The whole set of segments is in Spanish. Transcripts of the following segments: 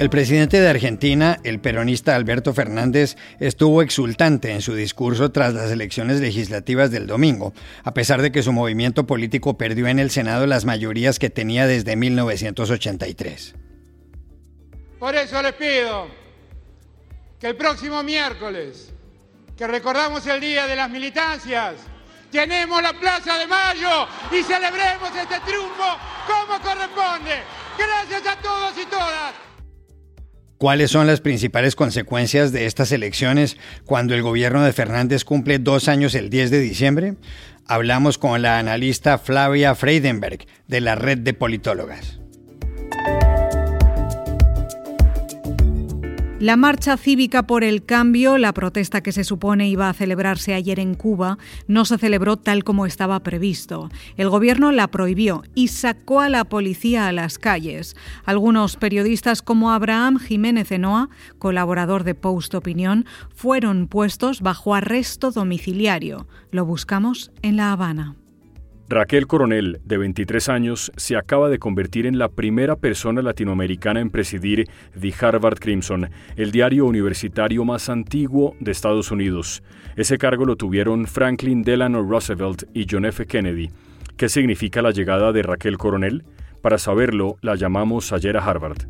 El presidente de Argentina, el peronista Alberto Fernández, estuvo exultante en su discurso tras las elecciones legislativas del domingo, a pesar de que su movimiento político perdió en el Senado las mayorías que tenía desde 1983. Por eso les pido que el próximo miércoles, que recordamos el Día de las Militancias, llenemos la Plaza de Mayo y celebremos este triunfo como corresponde. Gracias a todos y todas. ¿Cuáles son las principales consecuencias de estas elecciones cuando el gobierno de Fernández cumple dos años el 10 de diciembre? Hablamos con la analista Flavia Freidenberg de la red de politólogas. La marcha cívica por el cambio, la protesta que se supone iba a celebrarse ayer en Cuba, no se celebró tal como estaba previsto. El gobierno la prohibió y sacó a la policía a las calles. Algunos periodistas como Abraham Jiménez Enoa, colaborador de Post Opinión, fueron puestos bajo arresto domiciliario. Lo buscamos en La Habana. Raquel Coronel, de 23 años, se acaba de convertir en la primera persona latinoamericana en presidir The Harvard Crimson, el diario universitario más antiguo de Estados Unidos. Ese cargo lo tuvieron Franklin Delano Roosevelt y John F. Kennedy. ¿Qué significa la llegada de Raquel Coronel? Para saberlo, la llamamos ayer a Harvard.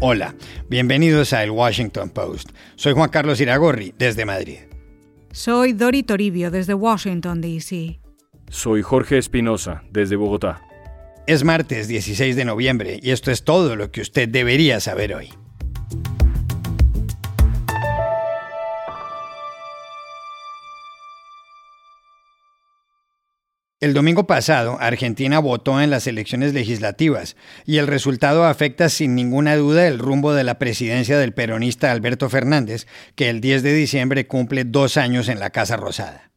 Hola, bienvenidos a El Washington Post. Soy Juan Carlos Iragorri, desde Madrid. Soy Dori Toribio desde Washington, D.C. Soy Jorge Espinosa desde Bogotá. Es martes 16 de noviembre y esto es todo lo que usted debería saber hoy. El domingo pasado, Argentina votó en las elecciones legislativas y el resultado afecta sin ninguna duda el rumbo de la presidencia del peronista Alberto Fernández, que el 10 de diciembre cumple dos años en la Casa Rosada.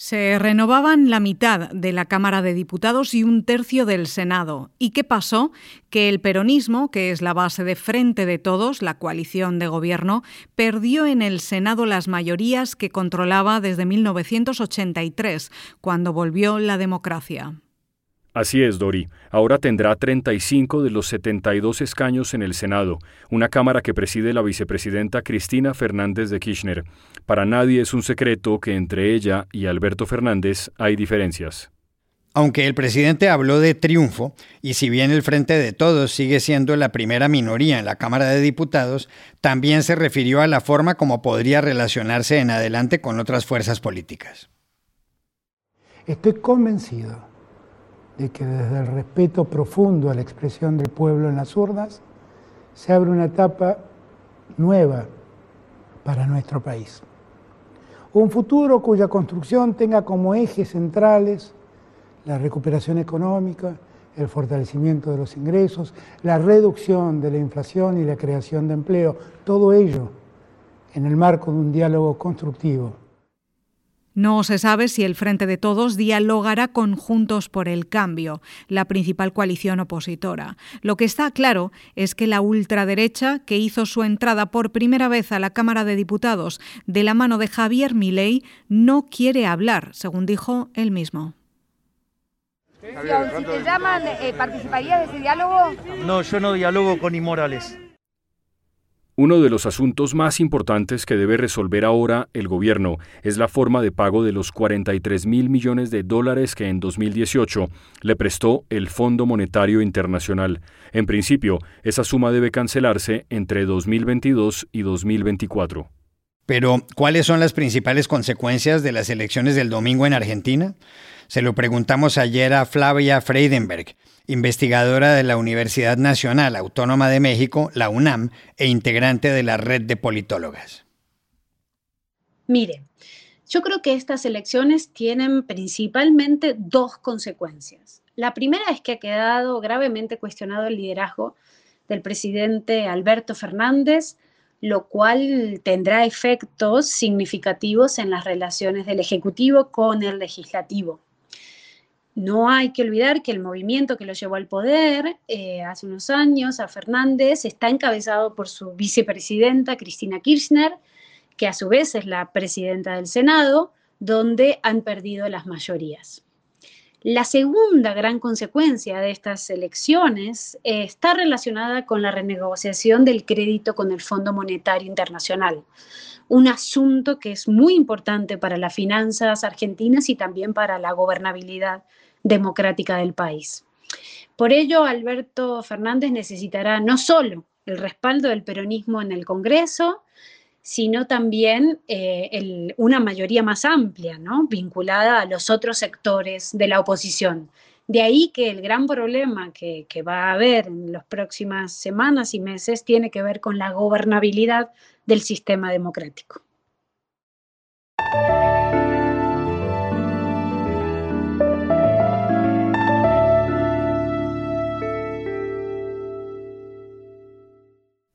Se renovaban la mitad de la Cámara de Diputados y un tercio del Senado. ¿Y qué pasó? Que el peronismo, que es la base de Frente de Todos, la coalición de gobierno, perdió en el Senado las mayorías que controlaba desde 1983, cuando volvió la democracia. Así es, Dori. Ahora tendrá 35 de los 72 escaños en el Senado, una Cámara que preside la vicepresidenta Cristina Fernández de Kirchner. Para nadie es un secreto que entre ella y Alberto Fernández hay diferencias. Aunque el presidente habló de triunfo, y si bien el Frente de Todos sigue siendo la primera minoría en la Cámara de Diputados, también se refirió a la forma como podría relacionarse en adelante con otras fuerzas políticas. Estoy convencido de que desde el respeto profundo a la expresión del pueblo en las urnas se abre una etapa nueva para nuestro país. Un futuro cuya construcción tenga como ejes centrales la recuperación económica, el fortalecimiento de los ingresos, la reducción de la inflación y la creación de empleo, todo ello en el marco de un diálogo constructivo no se sabe si el Frente de Todos dialogará con Juntos por el Cambio, la principal coalición opositora. Lo que está claro es que la ultraderecha, que hizo su entrada por primera vez a la Cámara de Diputados de la mano de Javier Milei, no quiere hablar, según dijo él mismo. Si te llaman, eh, ¿participarías de ese diálogo? No, yo no dialogo con inmorales. Uno de los asuntos más importantes que debe resolver ahora el gobierno es la forma de pago de los 43 mil millones de dólares que en 2018 le prestó el Fondo Monetario Internacional. En principio, esa suma debe cancelarse entre 2022 y 2024. Pero, ¿cuáles son las principales consecuencias de las elecciones del domingo en Argentina? Se lo preguntamos ayer a Flavia Freidenberg, investigadora de la Universidad Nacional Autónoma de México, la UNAM, e integrante de la red de politólogas. Mire, yo creo que estas elecciones tienen principalmente dos consecuencias. La primera es que ha quedado gravemente cuestionado el liderazgo del presidente Alberto Fernández, lo cual tendrá efectos significativos en las relaciones del Ejecutivo con el Legislativo. No hay que olvidar que el movimiento que lo llevó al poder eh, hace unos años, a Fernández, está encabezado por su vicepresidenta Cristina Kirchner, que a su vez es la presidenta del Senado, donde han perdido las mayorías. La segunda gran consecuencia de estas elecciones eh, está relacionada con la renegociación del crédito con el Fondo Monetario Internacional, un asunto que es muy importante para las finanzas argentinas y también para la gobernabilidad democrática del país. Por ello, Alberto Fernández necesitará no solo el respaldo del peronismo en el Congreso, sino también eh, una mayoría más amplia, ¿no? vinculada a los otros sectores de la oposición. De ahí que el gran problema que, que va a haber en las próximas semanas y meses tiene que ver con la gobernabilidad del sistema democrático.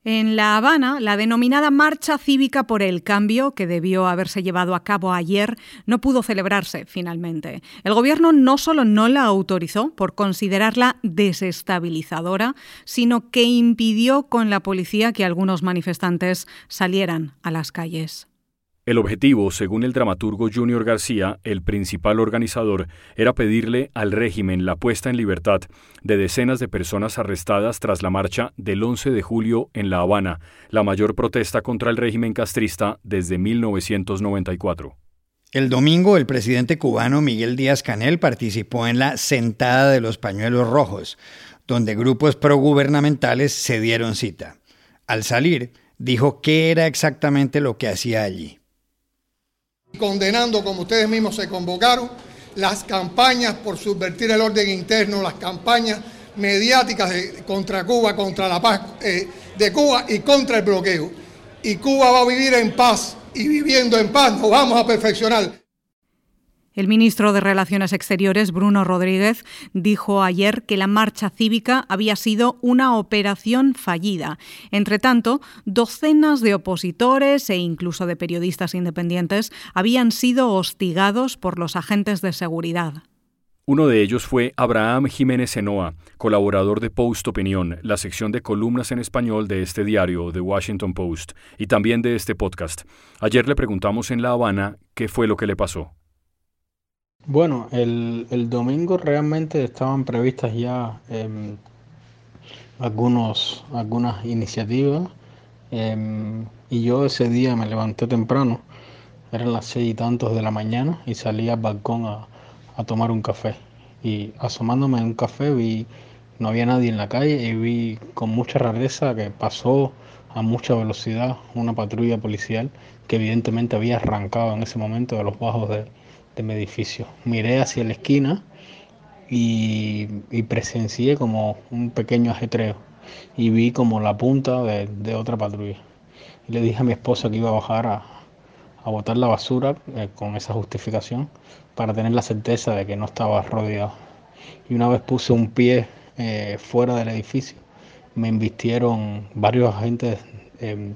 En La Habana, la denominada Marcha Cívica por el Cambio, que debió haberse llevado a cabo ayer, no pudo celebrarse finalmente. El gobierno no solo no la autorizó por considerarla desestabilizadora, sino que impidió con la policía que algunos manifestantes salieran a las calles. El objetivo, según el dramaturgo Junior García, el principal organizador, era pedirle al régimen la puesta en libertad de decenas de personas arrestadas tras la marcha del 11 de julio en La Habana, la mayor protesta contra el régimen castrista desde 1994. El domingo, el presidente cubano Miguel Díaz Canel participó en la Sentada de los Pañuelos Rojos, donde grupos progubernamentales se dieron cita. Al salir, dijo qué era exactamente lo que hacía allí condenando, como ustedes mismos se convocaron, las campañas por subvertir el orden interno, las campañas mediáticas contra Cuba, contra la paz eh, de Cuba y contra el bloqueo. Y Cuba va a vivir en paz y viviendo en paz nos vamos a perfeccionar. El ministro de Relaciones Exteriores, Bruno Rodríguez, dijo ayer que la marcha cívica había sido una operación fallida. Entre tanto, docenas de opositores e incluso de periodistas independientes habían sido hostigados por los agentes de seguridad. Uno de ellos fue Abraham Jiménez Enoa, colaborador de Post Opinión, la sección de columnas en español de este diario, The Washington Post, y también de este podcast. Ayer le preguntamos en La Habana qué fue lo que le pasó. Bueno, el, el domingo realmente estaban previstas ya em, algunos, algunas iniciativas em, y yo ese día me levanté temprano, eran las seis y tantos de la mañana y salí al balcón a, a tomar un café. Y asomándome en un café vi no había nadie en la calle y vi con mucha rareza que pasó a mucha velocidad una patrulla policial que evidentemente había arrancado en ese momento de los bajos de, de mi edificio. Miré hacia la esquina y, presencié como un pequeño ajetreo y vi como la punta de, otra patrulla. Y le dije a mi esposa que iba a bajar a, a botar la basura eh, con esa justificación para tener la certeza de que no estaba rodeado. Y una vez puse un pie eh, fuera del edificio, me invistieron varios agentes em,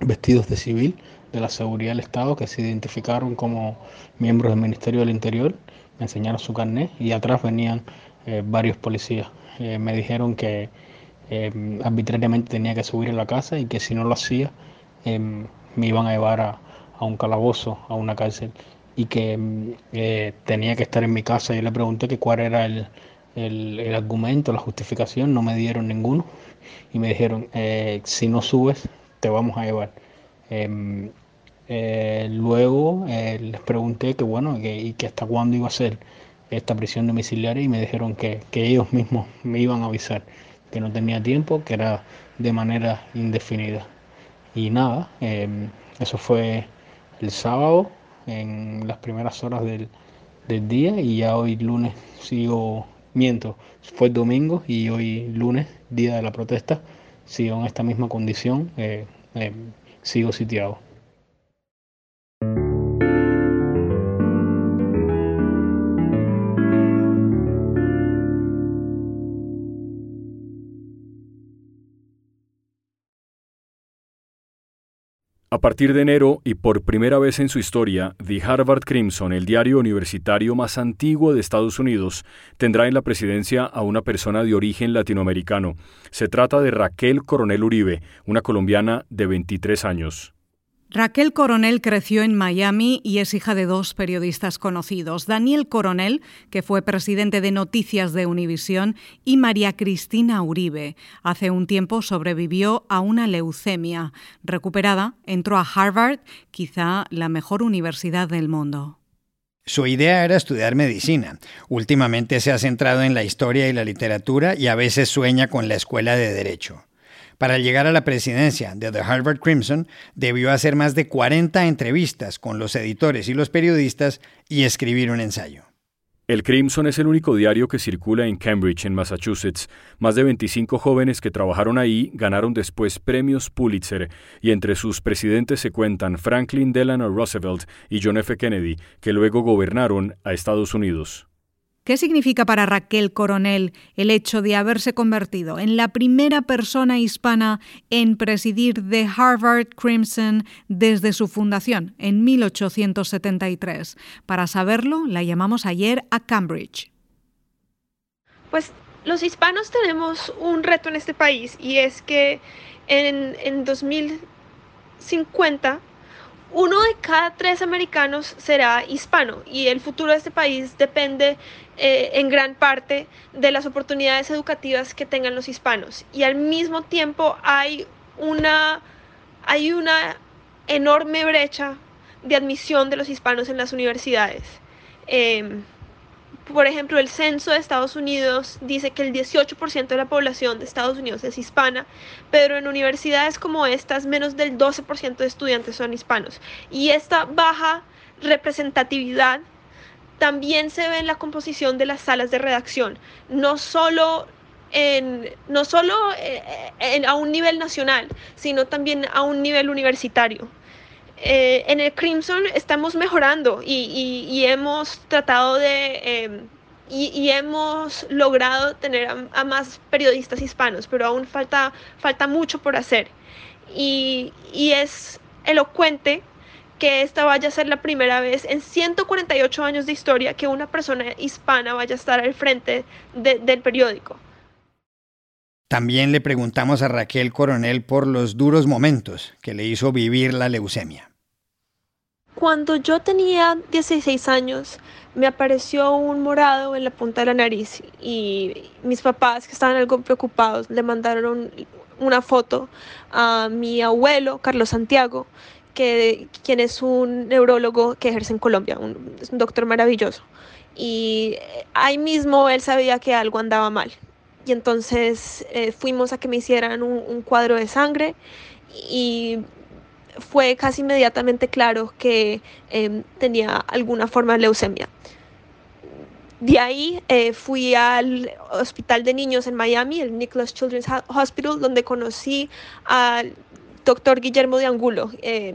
vestidos de civil de la Seguridad del Estado que se identificaron como miembros del Ministerio del Interior, me enseñaron su carnet y atrás venían eh, varios policías. Eh, me dijeron que eh, arbitrariamente tenía que subir a la casa y que si no lo hacía me iban a llevar a, un calabozo, a una cárcel y que tenía que estar en mi casa. Yo le pregunté que cuál era el, el argumento, la justificación, no me dieron ninguno y me dijeron, si no subes, te vamos a llevar. Em, eh, luego eh, les pregunté que bueno, y que hasta cuándo iba a ser esta prisión domiciliaria y me dijeron que, ellos mismos me iban a avisar, que no tenía tiempo, que era de manera indefinida. Y nada, em, eso fue el sábado, en las primeras horas del, día y ya hoy lunes sigo, miento, fue domingo y hoy lunes, día de la protesta, sigo en esta misma condición. Eh, em, sigo sitiado. Partir de enero y por primera vez en su historia, The Harvard Crimson, el diario universitario más antiguo de Estados Unidos, tendrá en la presidencia a una persona de origen latinoamericano. Se trata de Raquel Coronel Uribe, una colombiana de 23 años. Raquel Coronel creció en Miami y es hija de dos periodistas conocidos, Daniel Coronel, que fue presidente de Noticias de Univisión, y María Cristina Uribe. Hace un tiempo sobrevivió a una leucemia. Recuperada, entró a Harvard, quizá la mejor universidad del mundo. Su idea era estudiar medicina. Últimamente se ha centrado en la historia y la literatura y a veces sueña con la escuela de derecho. Para llegar a la presidencia de The Harvard Crimson, debió hacer más de 40 entrevistas con los editores y los periodistas y escribir un ensayo. El Crimson es el único diario que circula en Cambridge, en Massachusetts. Más de 25 jóvenes que trabajaron ahí ganaron después premios Pulitzer, y entre sus presidentes se cuentan Franklin Delano Roosevelt y John F. Kennedy, que luego gobernaron a Estados Unidos. ¿Qué significa para Raquel Coronel el hecho de haberse convertido en la primera persona hispana en presidir The Harvard Crimson desde su fundación en 1873? Para saberlo, la llamamos ayer a Cambridge. Pues los hispanos tenemos un reto en este país y es que en, en 2050 uno de cada tres americanos será hispano y el futuro de este país depende eh, en gran parte de las oportunidades educativas que tengan los hispanos. Y al mismo tiempo hay una, hay una enorme brecha de admisión de los hispanos en las universidades. Em, por ejemplo, el censo de Estados Unidos dice que el 18% de la población de Estados Unidos es hispana, pero en universidades como estas menos del 12% de estudiantes son hispanos. Y esta baja representatividad también se ve en la composición de las salas de redacción, no solo en, no solo eh, a un nivel nacional, sino también a un nivel universitario. Eh, en el Crimson estamos mejorando y, hemos tratado de... Em, y, hemos logrado tener a, más periodistas hispanos, pero aún falta, falta mucho por hacer. Y, es elocuente que esta vaya a ser la primera vez en 148 años de historia que una persona hispana vaya a estar al frente del periódico. También le preguntamos a Raquel Coronel por los duros momentos que le hizo vivir la leucemia. Cuando yo tenía 16 años, me apareció un morado en la punta de la nariz y mis papás, que estaban algo preocupados, le mandaron una foto a mi abuelo, Carlos Santiago, que, quien es un neurólogo que ejerce en Colombia, un, un doctor maravilloso. Y ahí mismo él sabía que algo andaba mal. Y entonces eh, fuimos a que me hicieran un, cuadro de sangre y fue casi inmediatamente claro que em, tenía alguna forma de leucemia. De ahí eh, fui al hospital de niños en Miami, el Nicholas Children's Hospital, donde conocí al doctor Guillermo de Angulo, eh,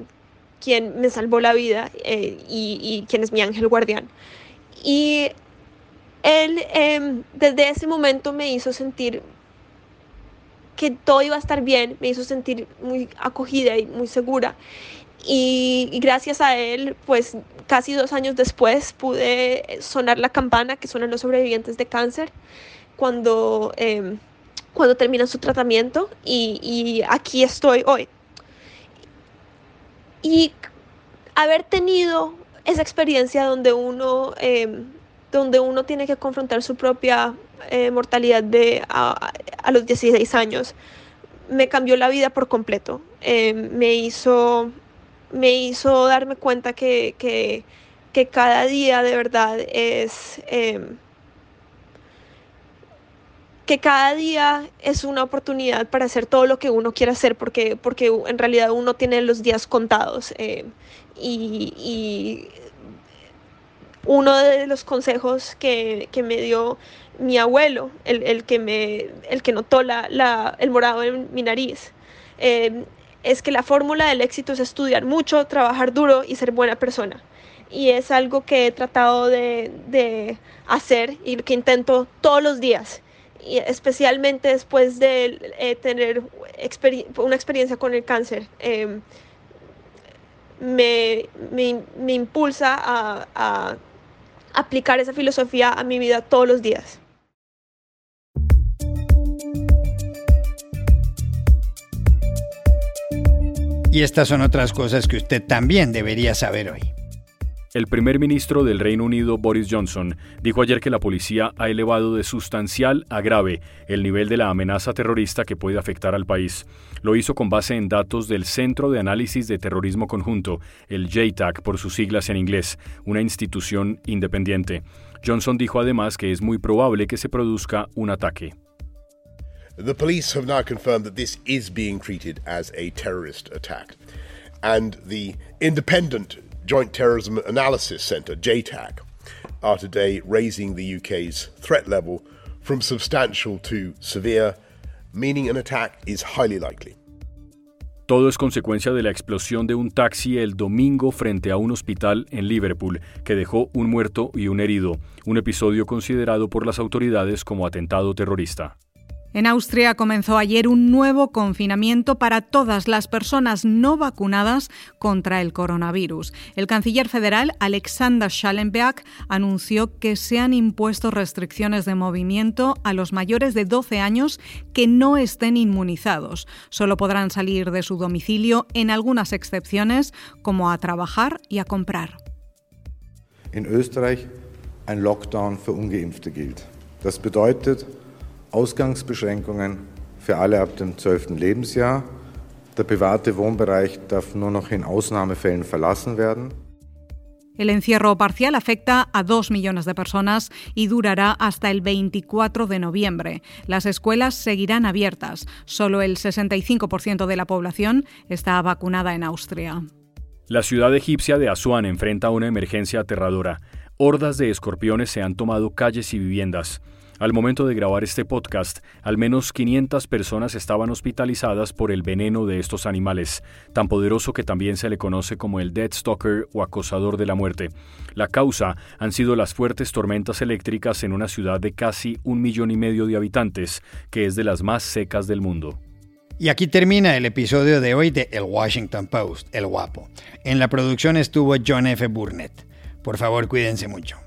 quien me salvó la vida y, quien es mi ángel guardián. Y él em, desde ese momento me hizo sentir que todo iba a estar bien, me hizo sentir muy acogida y muy segura. Y, gracias a él, pues casi dos años después pude sonar la campana que suenan los sobrevivientes de cáncer cuando, em, cuando terminan su tratamiento y, aquí estoy hoy. Y haber tenido esa experiencia donde uno, em, donde uno tiene que confrontar su propia eh, mortalidad de a, los 16 años me cambió la vida por completo. Eh, me, hizo, me hizo darme cuenta que, que, cada día de verdad es... Em, que cada día es una oportunidad para hacer todo lo que uno quiere hacer, porque, porque en realidad uno tiene los días contados. Eh, y, uno de los consejos que, que me dio mi abuelo, el, el, que, me, el que notó la, la, el morado en mi nariz. Eh, es que la fórmula del éxito es estudiar mucho, trabajar duro y ser buena persona. Y es algo que he tratado de, de hacer y que intento todos los días. Y especialmente después de eh, tener una experiencia con el cáncer. Eh, me, me, me, impulsa a aplicar esa filosofía a mi vida todos los días. Y estas son otras cosas que usted también debería saber hoy. El primer ministro del Reino Unido, Boris Johnson, dijo ayer que la policía ha elevado de sustancial a grave el nivel de la amenaza terrorista que puede afectar al país. Lo hizo con base en datos del Centro de Análisis de Terrorismo Conjunto, el JTAC por sus siglas en inglés, una institución independiente. Johnson dijo además que es muy probable que se produzca un ataque. Joint Terrorism Analysis Centre, JTAC, are today raising the UK's threat level from substantial to severe, meaning an attack is highly likely. Todo es consecuencia de la explosión de un taxi el domingo frente a un hospital en Liverpool, que dejó un muerto y un herido, un episodio considerado por las autoridades como atentado terrorista. En Austria comenzó ayer un nuevo confinamiento para todas las personas no vacunadas contra el coronavirus. El canciller federal Alexander Schallenberg anunció que se han impuesto restricciones de movimiento a los mayores de 12 años que no estén inmunizados. Solo podrán salir de su domicilio en algunas excepciones, como a trabajar y a comprar. En Österreich ein Lockdown für ungeimpfte gilt. Das bedeutet Ausgangsbeschränkungen für alle ab dem 12. Lebensjahr. Der private Wohnbereich darf nur noch in Ausnahmefällen verlassen werden. El encierro parcial afecta a dos millones de personas y durará hasta el 24 de noviembre. Las escuelas seguirán abiertas. Solo el 65% de la población está vacunada en Austria. La ciudad egipcia de Asuán enfrenta una emergencia aterradora. Hordas de escorpiones se han tomado calles y viviendas. Al momento de grabar este podcast, al menos 500 personas estaban hospitalizadas por el veneno de estos animales, tan poderoso que también se le conoce como el Dead Stalker o acosador de la muerte. La causa han sido las fuertes tormentas eléctricas en una ciudad de casi un millón y medio de habitantes, que es de las más secas del mundo. Y aquí termina el episodio de hoy de El Washington Post, El Guapo. En la producción estuvo John F. Burnett. Por favor, cuídense mucho.